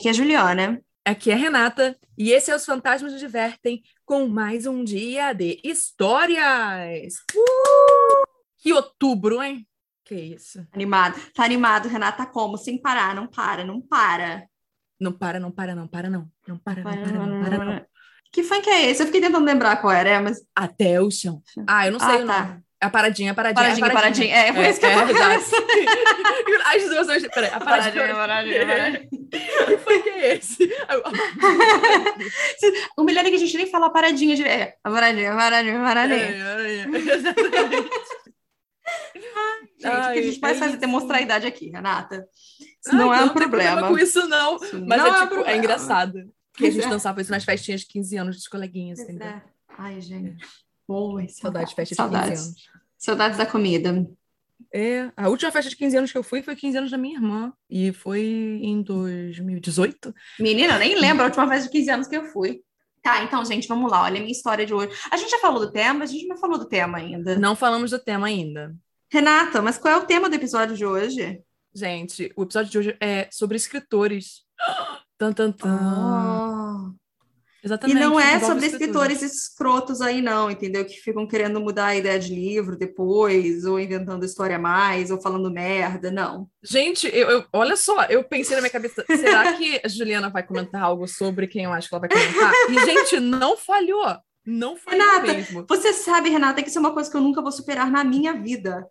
aqui é a Juliana. Aqui é a Renata. E esse é Os Fantasmas Nos Divertem com mais um dia de histórias. Uh! Que outubro, hein? Que isso. Animado. Tá animado, Renata, como? Sem parar, não para, não para. Não para, não para, não para, não. Não para, não para, não para, não. Que funk é esse? Eu fiquei tentando lembrar qual era, mas. Até o chão. Ah, eu não sei Ah, o tá. A paradinha, a paradinha. Paradinha, a paradinha. É, foi isso que eu tava exato. As duas hoje. Peraí, a paradinha. Paradinha, paradinha, Que funk é esse? O melhor é que a gente nem fala a paradinha de. É, a paradinha, a paradinha, a paradinha. É, Exatamente. Gente, o que a gente Ai, é faz é isso. demonstrar a idade aqui, Renata. Isso Ai, não é um tem problema. com isso, não. Isso Mas não é, tipo, é problema. engraçado. Porque a gente é. dançava isso nas festinhas de 15 anos dos coleguinhas, entendeu? é. Ai, gente. Boa, Saudade de festa de Saudades. 15 anos. Saudades da comida. É, a última festa de 15 anos que eu fui foi 15 anos da minha irmã. E foi em 2018. Menina, eu nem lembro a última vez de 15 anos que eu fui. Tá, então, gente, vamos lá. Olha a minha história de hoje. A gente já falou do tema, mas a gente não falou do tema ainda. Não falamos do tema ainda. Renata, mas qual é o tema do episódio de hoje? Gente, o episódio de hoje é sobre escritores. Tan, tan, tan. Ah. E Exatamente. não é sobre escritores escrotos aí, não, entendeu? Que ficam querendo mudar a ideia de livro depois, ou inventando história a mais, ou falando merda, não. Gente, eu, eu- olha só, eu pensei na minha cabeça, será que a Juliana vai comentar algo sobre quem eu acho que ela vai comentar? E, gente, não falhou. Não falhou Renata, mesmo. Você sabe, Renata, que isso é uma coisa que eu nunca vou superar na minha vida.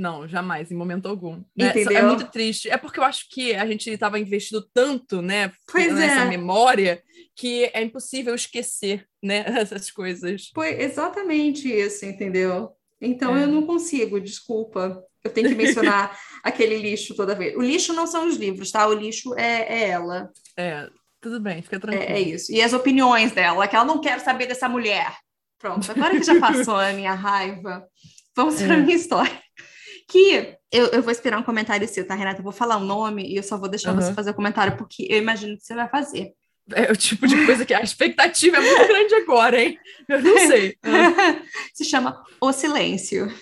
Não, jamais, em momento algum. né? Entendeu? É muito triste. É porque eu acho que a gente estava investindo tanto, né, Pois nessa é. memória, que é impossível esquecer, né, essas coisas. Foi exatamente isso, entendeu? Então É. eu não consigo, desculpa. Eu tenho que mencionar aquele lixo toda vez. O lixo não são os livros, tá? O lixo é, é ela. É, tudo bem, fica tranquilo. É, é isso. E as opiniões dela, que ela não quer saber dessa mulher. Pronto, agora que já passou a minha raiva, vamos para a É. minha história. Que eu, eu vou esperar um comentário seu, tá, Renata? Eu vou falar o nome e eu só vou deixar Aham. você fazer o comentário, porque eu imagino que você vai fazer. É o tipo de coisa que a expectativa é muito grande agora, hein? Eu não sei. Se chama O Silêncio.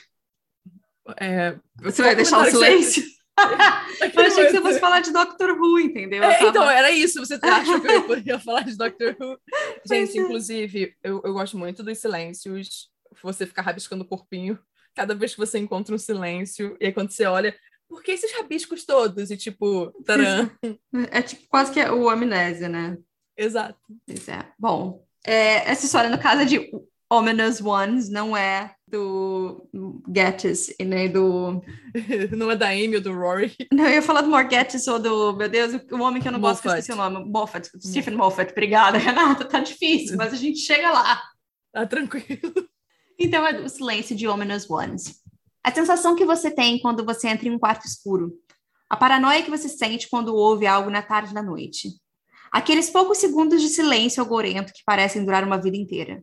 É, Você vai deixar o que você- silêncio? Eu achei que você fosse falar de Doctor Who, entendeu? Eu É, tava- então, era isso. Você acha que eu poderia falar de Doctor Who? Gente, é. inclusive, eu, eu gosto muito dos silêncios. Você ficar rabiscando o corpinho cada vez que você encontra um silêncio. E aí, quando você olha, por que esses rabiscos todos? E tipo, taran. É tipo quase que o amnésia, né? Exato. Pois é. Bom, é, essa história, no caso, é de Ominous Ones, não é do Gettis e nem do. Não é da Amy ou do Rory. Não, eu ia falar do Morgettis ou do. Meu Deus, o homem que eu não gosto, que eu Moffat. esqueci o nome. Moffat. Stephen Moffat. Obrigada, Renata. Tá difícil, mas a gente chega lá. Tá tranquilo. Então é o silêncio de Ominous Ones. A sensação que você tem quando você entra em um quarto escuro. A paranoia que você sente quando ouve algo na tarde da noite. Aqueles poucos segundos de silêncio algorento que parecem durar uma vida inteira.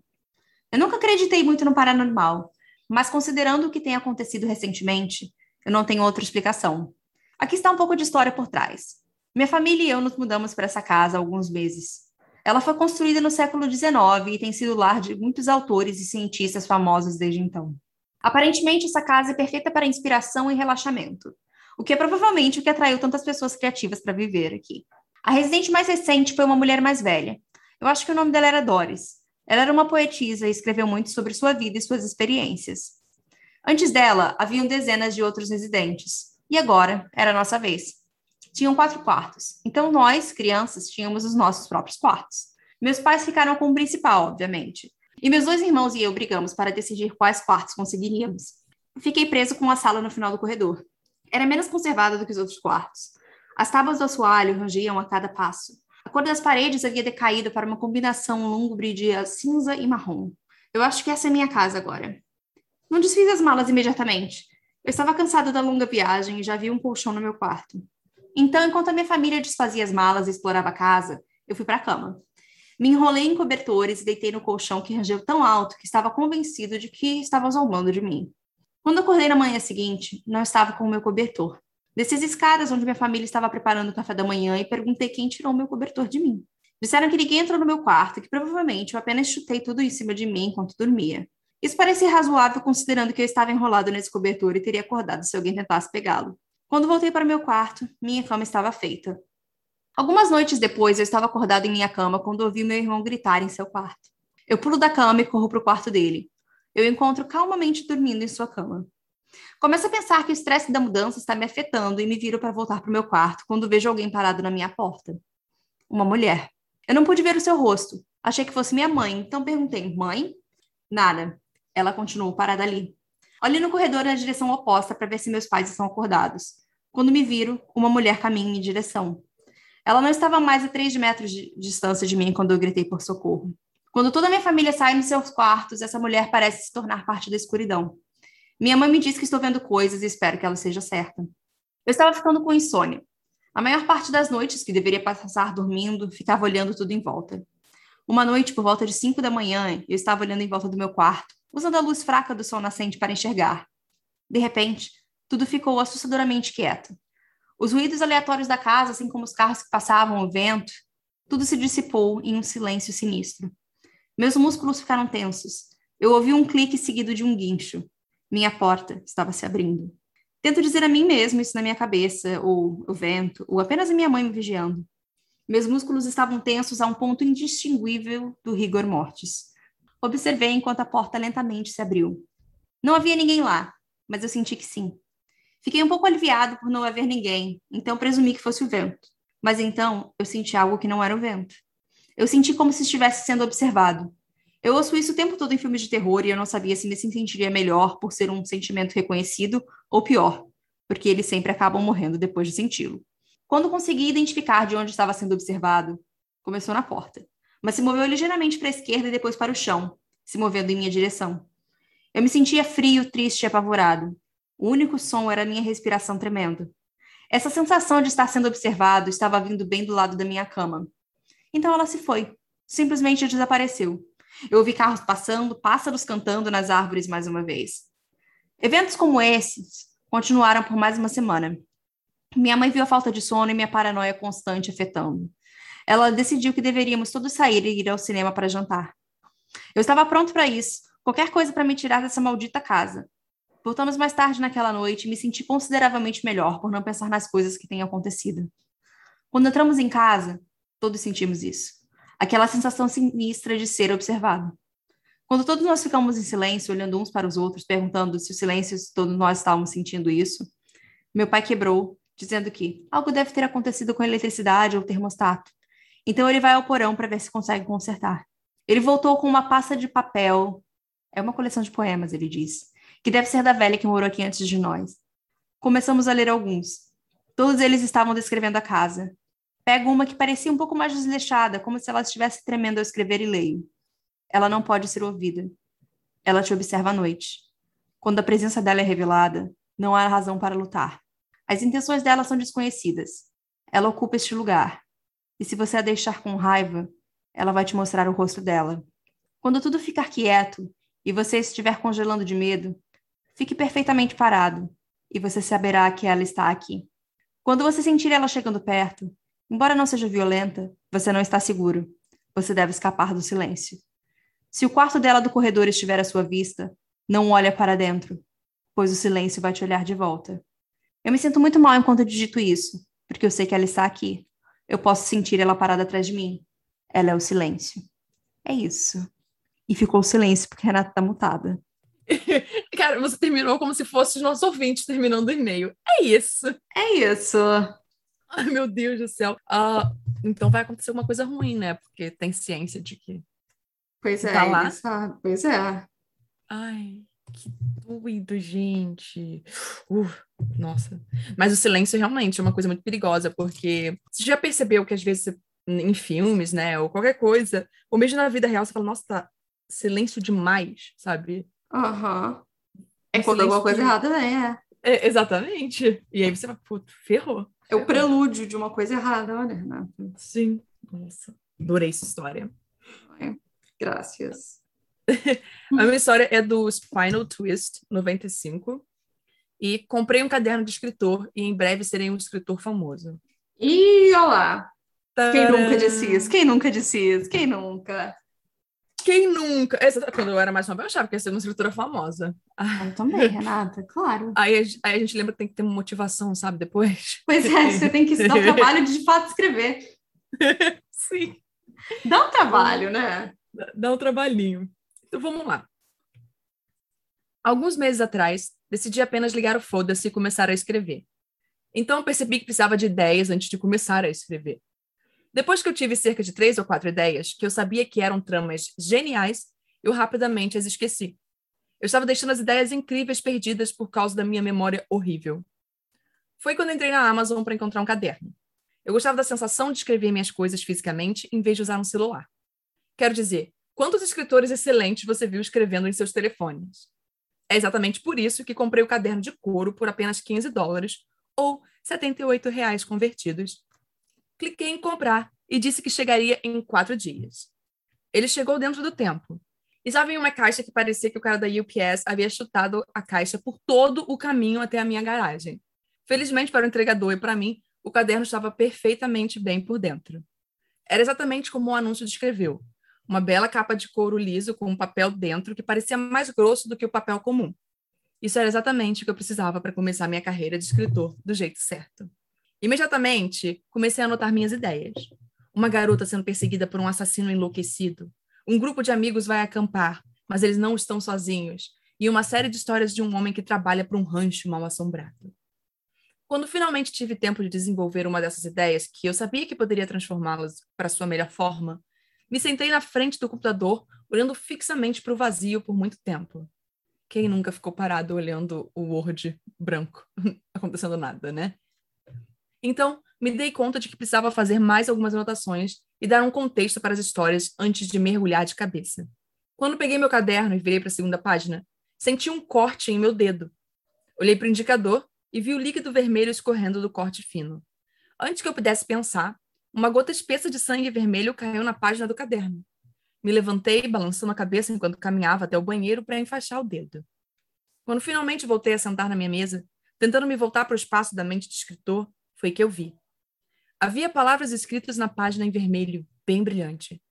Eu nunca acreditei muito no paranormal, mas considerando o que tem acontecido recentemente, eu não tenho outra explicação. Aqui está um pouco de história por trás. Minha família e eu nos mudamos para essa casa há alguns meses. Ela foi construída no século XIX e tem sido lar de muitos autores e cientistas famosos desde então. Aparentemente, essa casa é perfeita para inspiração e relaxamento, o que é provavelmente o que atraiu tantas pessoas criativas para viver aqui. A residente mais recente foi uma mulher mais velha. Eu acho que o nome dela era Doris. Ela era uma poetisa e escreveu muito sobre sua vida e suas experiências. Antes dela, haviam dezenas de outros residentes. E agora era a nossa vez. Tinham quatro quartos. Então nós, crianças, tínhamos os nossos próprios quartos. Meus pais ficaram com o principal, obviamente. E meus dois irmãos e eu brigamos para decidir quais quartos conseguiríamos. Fiquei preso com a sala no final do corredor. Era menos conservada do que os outros quartos. As tábuas do assoalho rangiam a cada passo. A cor das paredes havia decaído para uma combinação lúgubre de cinza e marrom. Eu acho que essa é minha casa agora. Não desfiz as malas imediatamente. Eu estava cansada da longa viagem e já vi um colchão no meu quarto. Então, enquanto a minha família desfazia as malas e explorava a casa, eu fui para a cama. Me enrolei em cobertores e deitei no colchão que rangeu tão alto que estava convencido de que estava zombando de mim. Quando acordei na manhã seguinte, não estava com o meu cobertor. Desci as escadas onde minha família estava preparando o café da manhã e perguntei quem tirou meu cobertor de mim. Disseram que ninguém entrou no meu quarto e que provavelmente eu apenas chutei tudo em cima de mim enquanto dormia. Isso parecia razoável considerando que eu estava enrolado nesse cobertor e teria acordado se alguém tentasse pegá-lo. Quando voltei para meu quarto, minha cama estava feita. Algumas noites depois, eu estava acordado em minha cama quando ouvi meu irmão gritar em seu quarto. Eu pulo da cama e corro para o quarto dele. Eu encontro calmamente dormindo em sua cama. Começo a pensar que o estresse da mudança está me afetando e me viro para voltar para o meu quarto quando vejo alguém parado na minha porta. Uma mulher. Eu não pude ver o seu rosto. Achei que fosse minha mãe, então perguntei: Mãe? Nada. Ela continuou parada ali. Olhei no corredor na direção oposta para ver se meus pais estão acordados. Quando me viro, uma mulher caminha em minha direção. Ela não estava mais a três metros de distância de mim quando eu gritei por socorro. Quando toda a minha família sai dos seus quartos, essa mulher parece se tornar parte da escuridão. Minha mãe me diz que estou vendo coisas e espero que ela seja certa. Eu estava ficando com insônia. A maior parte das noites que deveria passar dormindo, ficava olhando tudo em volta. Uma noite, por volta de cinco da manhã, eu estava olhando em volta do meu quarto, usando a luz fraca do sol nascente para enxergar. De repente, tudo ficou assustadoramente quieto. Os ruídos aleatórios da casa, assim como os carros que passavam, o vento, tudo se dissipou em um silêncio sinistro. Meus músculos ficaram tensos. Eu ouvi um clique seguido de um guincho. Minha porta estava se abrindo. Tento dizer a mim mesmo isso na minha cabeça, ou o vento, ou apenas a minha mãe me vigiando. Meus músculos estavam tensos a um ponto indistinguível do rigor mortis. Observei enquanto a porta lentamente se abriu. Não havia ninguém lá, mas eu senti que sim. Fiquei um pouco aliviado por não haver ninguém, então presumi que fosse o vento. Mas então eu senti algo que não era o vento. Eu senti como se estivesse sendo observado. Eu ouço isso o tempo todo em filmes de terror e eu não sabia se me sentiria melhor por ser um sentimento reconhecido ou pior, porque eles sempre acabam morrendo depois de senti-lo. Quando consegui identificar de onde estava sendo observado, começou na porta, mas se moveu ligeiramente para a esquerda e depois para o chão, se movendo em minha direção. Eu me sentia frio, triste e apavorado. O único som era a minha respiração tremenda. Essa sensação de estar sendo observado estava vindo bem do lado da minha cama. Então ela se foi. Simplesmente desapareceu. Eu ouvi carros passando, pássaros cantando nas árvores mais uma vez. Eventos como esses continuaram por mais uma semana. Minha mãe viu a falta de sono e minha paranoia constante afetando. Ela decidiu que deveríamos todos sair e ir ao cinema para jantar. Eu estava pronto para isso, qualquer coisa para me tirar dessa maldita casa. Voltamos mais tarde naquela noite e me senti consideravelmente melhor por não pensar nas coisas que têm acontecido. Quando entramos em casa, Todos sentimos isso. Aquela sensação sinistra de ser observado. Quando todos nós ficamos em silêncio, olhando uns para os outros, perguntando se o silêncio todos nós estávamos sentindo isso, meu pai quebrou, dizendo que algo deve ter acontecido com a eletricidade ou o termostato. Então ele vai ao porão para ver se consegue consertar. Ele voltou com uma pasta de papel. É uma coleção de poemas, ele diz, que deve ser da velha que morou aqui antes de nós. Começamos a ler alguns. Todos eles estavam descrevendo a casa, Pego uma que parecia um pouco mais desleixada, como se ela estivesse tremendo ao escrever e leio. Ela não pode ser ouvida. Ela te observa à noite. Quando a presença dela é revelada, não há razão para lutar. As intenções dela são desconhecidas. Ela ocupa este lugar. E se você a deixar com raiva, ela vai te mostrar o rosto dela. Quando tudo ficar quieto e você estiver congelando de medo, fique perfeitamente parado e você saberá que ela está aqui. Quando você sentir ela chegando perto, Embora não seja violenta, você não está seguro. Você deve escapar do silêncio. Se o quarto dela do corredor estiver à sua vista, não olhe para dentro, pois o silêncio vai te olhar de volta. Eu me sinto muito mal enquanto digito isso, porque eu sei que ela está aqui. Eu posso sentir ela parada atrás de mim. Ela é o silêncio. É isso. E ficou o silêncio porque Renata está mutada. Cara, você terminou como se fosse os nossos ouvintes terminando o e-mail. É isso. É isso. Ai, meu Deus do céu. Uh, então vai acontecer uma coisa ruim, né? Porque tem ciência de que. Pois é, tá lá. Sabe. Pois é. Ai, que doido, gente. Uh, nossa. Mas o silêncio realmente é uma coisa muito perigosa, porque você já percebeu que às vezes em filmes, né, ou qualquer coisa, ou mesmo na vida real, você fala, nossa, tá silêncio demais, sabe? Aham. Uhum. É quando alguma coisa errada né? É, exatamente. E aí você vai, puto, ferrou. É o prelúdio de uma coisa errada, olha, Renata. Sim. Nossa, adorei essa história. Ai, graças. a minha história é do Spinal Twist 95. E comprei um caderno de escritor e em breve serei um escritor famoso. E olá! Quem nunca disse isso? Quem nunca disse isso? Quem nunca? Quem nunca? Essa, quando eu era mais nova, eu achava que ia ser uma escritora famosa. Ah, eu também, Renata, claro. Aí, aí, a gente lembra que tem que ter uma motivação, sabe, depois. Pois é, você tem que dar o trabalho de, de fato escrever. Sim. Dá um trabalho, né? Dá, dá um trabalhinho. Então vamos lá. Alguns meses atrás, decidi apenas ligar o foda-se e começar a escrever. Então percebi que precisava de ideias antes de começar a escrever. Depois que eu tive cerca de três ou quatro ideias, que eu sabia que eram tramas geniais, eu rapidamente as esqueci. Eu estava deixando as ideias incríveis perdidas por causa da minha memória horrível. Foi quando entrei na Amazon para encontrar um caderno. Eu gostava da sensação de escrever minhas coisas fisicamente em vez de usar um celular. Quero dizer, quantos escritores excelentes você viu escrevendo em seus telefones? É exatamente por isso que comprei o caderno de couro por apenas 15 dólares, ou 78 reais convertidos, cliquei em comprar e disse que chegaria em quatro dias. Ele chegou dentro do tempo. Estava em uma caixa que parecia que o cara da UPS havia chutado a caixa por todo o caminho até a minha garagem. Felizmente para o entregador e para mim, o caderno estava perfeitamente bem por dentro. Era exatamente como o anúncio descreveu: uma bela capa de couro liso com um papel dentro que parecia mais grosso do que o papel comum. Isso era exatamente o que eu precisava para começar minha carreira de escritor do jeito certo. Imediatamente, comecei a anotar minhas ideias. Uma garota sendo perseguida por um assassino enlouquecido. Um grupo de amigos vai acampar, mas eles não estão sozinhos. E uma série de histórias de um homem que trabalha para um rancho mal assombrado. Quando finalmente tive tempo de desenvolver uma dessas ideias, que eu sabia que poderia transformá-las para sua melhor forma, me sentei na frente do computador, olhando fixamente para o vazio por muito tempo. Quem nunca ficou parado olhando o Word branco, acontecendo nada, né? Então, me dei conta de que precisava fazer mais algumas anotações e dar um contexto para as histórias antes de mergulhar de cabeça. Quando peguei meu caderno e virei para a segunda página, senti um corte em meu dedo. Olhei para o indicador e vi o líquido vermelho escorrendo do corte fino. Antes que eu pudesse pensar, uma gota espessa de sangue vermelho caiu na página do caderno. Me levantei, balançando a cabeça enquanto caminhava até o banheiro para enfaixar o dedo. Quando finalmente voltei a sentar na minha mesa, tentando me voltar para o espaço da mente de escritor, foi que eu vi. Havia palavras escritas na página em vermelho, bem brilhante.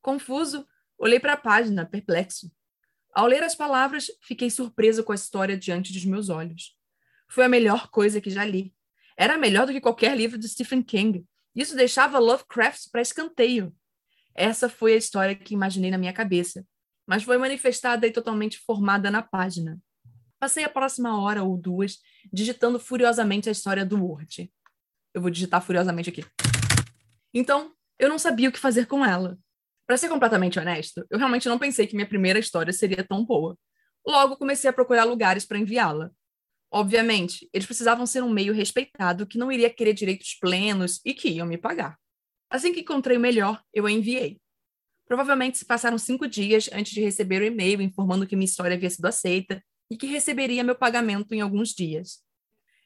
Confuso, olhei para a página, perplexo. Ao ler as palavras, fiquei surpreso com a história diante dos meus olhos. Foi a melhor coisa que já li. Era melhor do que qualquer livro de Stephen King. Isso deixava Lovecraft para escanteio. Essa foi a história que imaginei na minha cabeça, mas foi manifestada e totalmente formada na página. Passei a próxima hora ou duas digitando furiosamente a história do Word. Eu vou digitar furiosamente aqui. Então, eu não sabia o que fazer com ela. Para ser completamente honesto, eu realmente não pensei que minha primeira história seria tão boa. Logo, comecei a procurar lugares para enviá-la. Obviamente, eles precisavam ser um meio respeitado que não iria querer direitos plenos e que iam me pagar. Assim que encontrei o melhor, eu a enviei. Provavelmente se passaram cinco dias antes de receber o e-mail informando que minha história havia sido aceita e que receberia meu pagamento em alguns dias.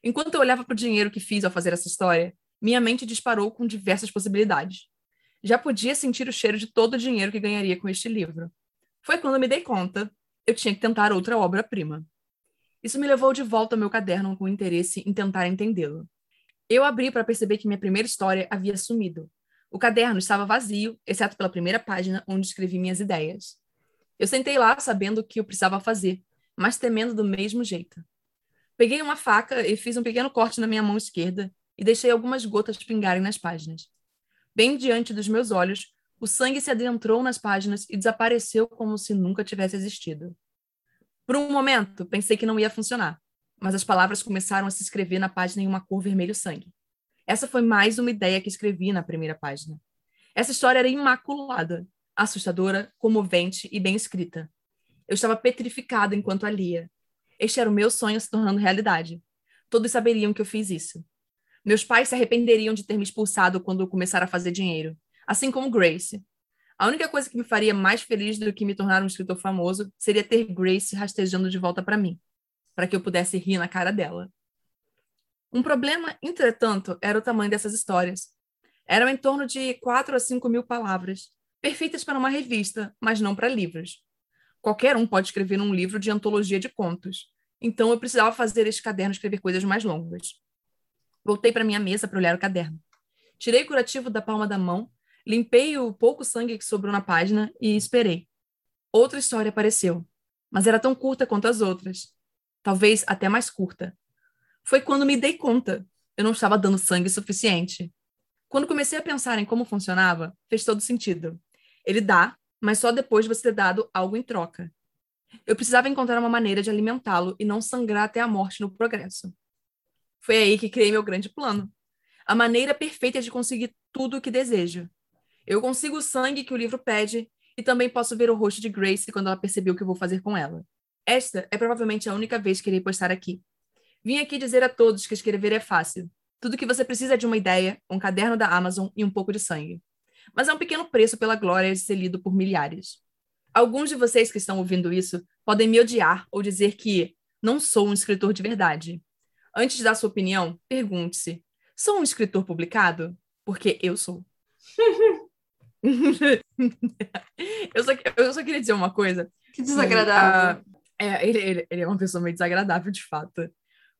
Enquanto eu olhava para o dinheiro que fiz ao fazer essa história, minha mente disparou com diversas possibilidades. Já podia sentir o cheiro de todo o dinheiro que ganharia com este livro. Foi quando me dei conta, eu tinha que tentar outra obra-prima. Isso me levou de volta ao meu caderno com interesse em tentar entendê-lo. Eu abri para perceber que minha primeira história havia sumido. O caderno estava vazio, exceto pela primeira página, onde escrevi minhas ideias. Eu sentei lá sabendo o que eu precisava fazer, mas temendo do mesmo jeito. Peguei uma faca e fiz um pequeno corte na minha mão esquerda e deixei algumas gotas pingarem nas páginas. Bem diante dos meus olhos, o sangue se adentrou nas páginas e desapareceu como se nunca tivesse existido. Por um momento, pensei que não ia funcionar, mas as palavras começaram a se escrever na página em uma cor vermelho-sangue. Essa foi mais uma ideia que escrevi na primeira página. Essa história era imaculada, assustadora, comovente e bem escrita. Eu estava petrificada enquanto a lia, este era o meu sonho se tornando realidade. Todos saberiam que eu fiz isso. Meus pais se arrependeriam de ter me expulsado quando eu começar a fazer dinheiro, assim como Grace. A única coisa que me faria mais feliz do que me tornar um escritor famoso seria ter Grace rastejando de volta para mim, para que eu pudesse rir na cara dela. Um problema, entretanto, era o tamanho dessas histórias. Eram em torno de 4 a 5 mil palavras, perfeitas para uma revista, mas não para livros. Qualquer um pode escrever um livro de antologia de contos. Então eu precisava fazer este caderno escrever coisas mais longas. Voltei para minha mesa para olhar o caderno. Tirei o curativo da palma da mão, limpei o pouco sangue que sobrou na página e esperei. outra história apareceu, mas era tão curta quanto as outras. Talvez até mais curta. Foi quando me dei conta. Eu não estava dando sangue suficiente. Quando comecei a pensar em como funcionava, fez todo sentido. Ele dá, mas só depois de você ter dado algo em troca. Eu precisava encontrar uma maneira de alimentá-lo e não sangrar até a morte no progresso. Foi aí que criei meu grande plano. A maneira perfeita de conseguir tudo o que desejo. Eu consigo o sangue que o livro pede e também posso ver o rosto de Grace quando ela percebeu o que eu vou fazer com ela. Esta é provavelmente a única vez que irei postar aqui. Vim aqui dizer a todos que escrever é fácil. Tudo que você precisa é de uma ideia, um caderno da Amazon e um pouco de sangue. Mas é um pequeno preço pela glória de ser lido por milhares. Alguns de vocês que estão ouvindo isso podem me odiar ou dizer que não sou um escritor de verdade. Antes de dar sua opinião, pergunte-se: sou um escritor publicado? Porque eu sou. eu, só, eu só queria dizer uma coisa. Que desagradável. Uh, é, ele, ele, ele, é uma pessoa meio desagradável, de fato.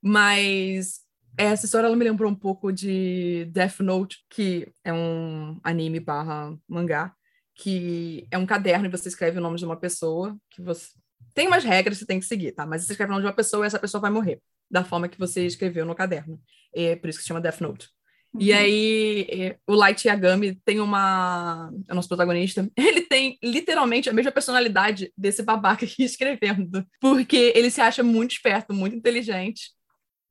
Mas essa história ela me lembrou um pouco de Death Note, que é um anime barra mangá, que é um caderno e você escreve o nome de uma pessoa que você. Tem umas regras que você tem que seguir, tá? Mas você escreve o nome de uma pessoa e essa pessoa vai morrer da forma que você escreveu no caderno. É por isso que se chama Death Note. Uhum. E aí, é, o Light Yagami tem uma. É o nosso protagonista. Ele tem literalmente a mesma personalidade desse babaca aqui escrevendo. Porque ele se acha muito esperto, muito inteligente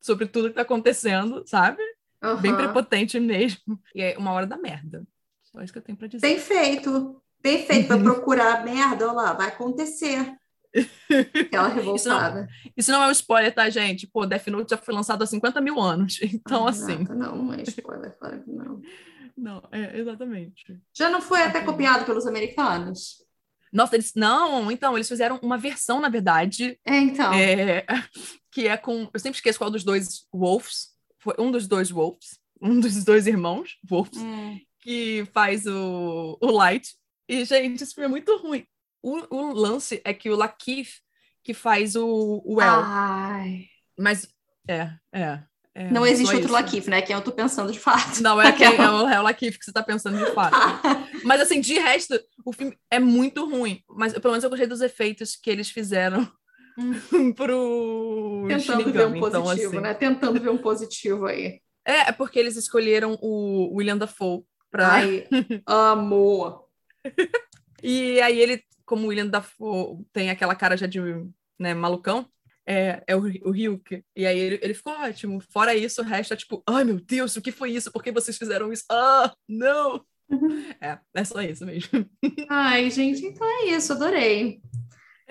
sobre tudo que tá acontecendo, sabe? Uhum. Bem prepotente mesmo. E é uma hora da merda. Só isso que eu tenho pra dizer. Bem feito. Bem feito. Pra procurar merda, olha lá, vai acontecer. Aquela revoltada. Isso não, isso não, é um spoiler, tá, gente? Pô, Death Note já foi lançado há 50 mil anos. Então, ah, assim. Não, não é spoiler, claro que não. Não, é, exatamente. Já não foi até copiado pelos americanos? Nossa, eles. Não, então, eles fizeram uma versão, na verdade. É, então. É, que é com. Eu sempre esqueço qual dos dois Wolves. Foi um dos dois Wolves. Um dos dois irmãos, Wolves, hum. Que faz o, o Light. E, gente, isso foi muito ruim. O, o lance é que o Lakif que faz o, o El. Ai. Mas, é, é. É, não existe outro Lakif, né? Quem eu tô pensando de fato. Não, é, quem, é, o, é o Lakif que você tá pensando de fato. mas, assim, de resto, o filme é muito ruim. Mas, pelo menos, eu gostei dos efeitos que eles fizeram hum. pro Tentando Shinigami, ver um então, positivo, então, assim. né? Tentando ver um positivo aí. É, é porque eles escolheram o William Dafoe pra... Ai, amor! e aí ele como o William Dafoe tem aquela cara já de né, malucão, é, é o, o Ryuk. E aí ele, ele ficou ótimo. Fora isso, o resto é tipo, ai meu Deus, o que foi isso? Por que vocês fizeram isso? Ah, não! É, é só isso mesmo. Ai, gente, então é isso, adorei.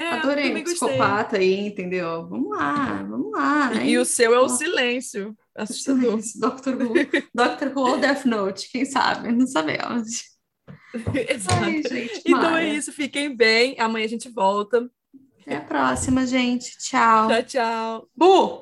É, adorei o psicopata aí, entendeu? Vamos lá, vamos lá. E, e o seu é o silêncio. Assustador. Dr. Who, Dr. Who ou Death Note, quem sabe? Não sabemos. Exato. Ai, gente, então é isso, fiquem bem. Amanhã a gente volta. Até a próxima, gente. Tchau. Tchau, tchau. Bu!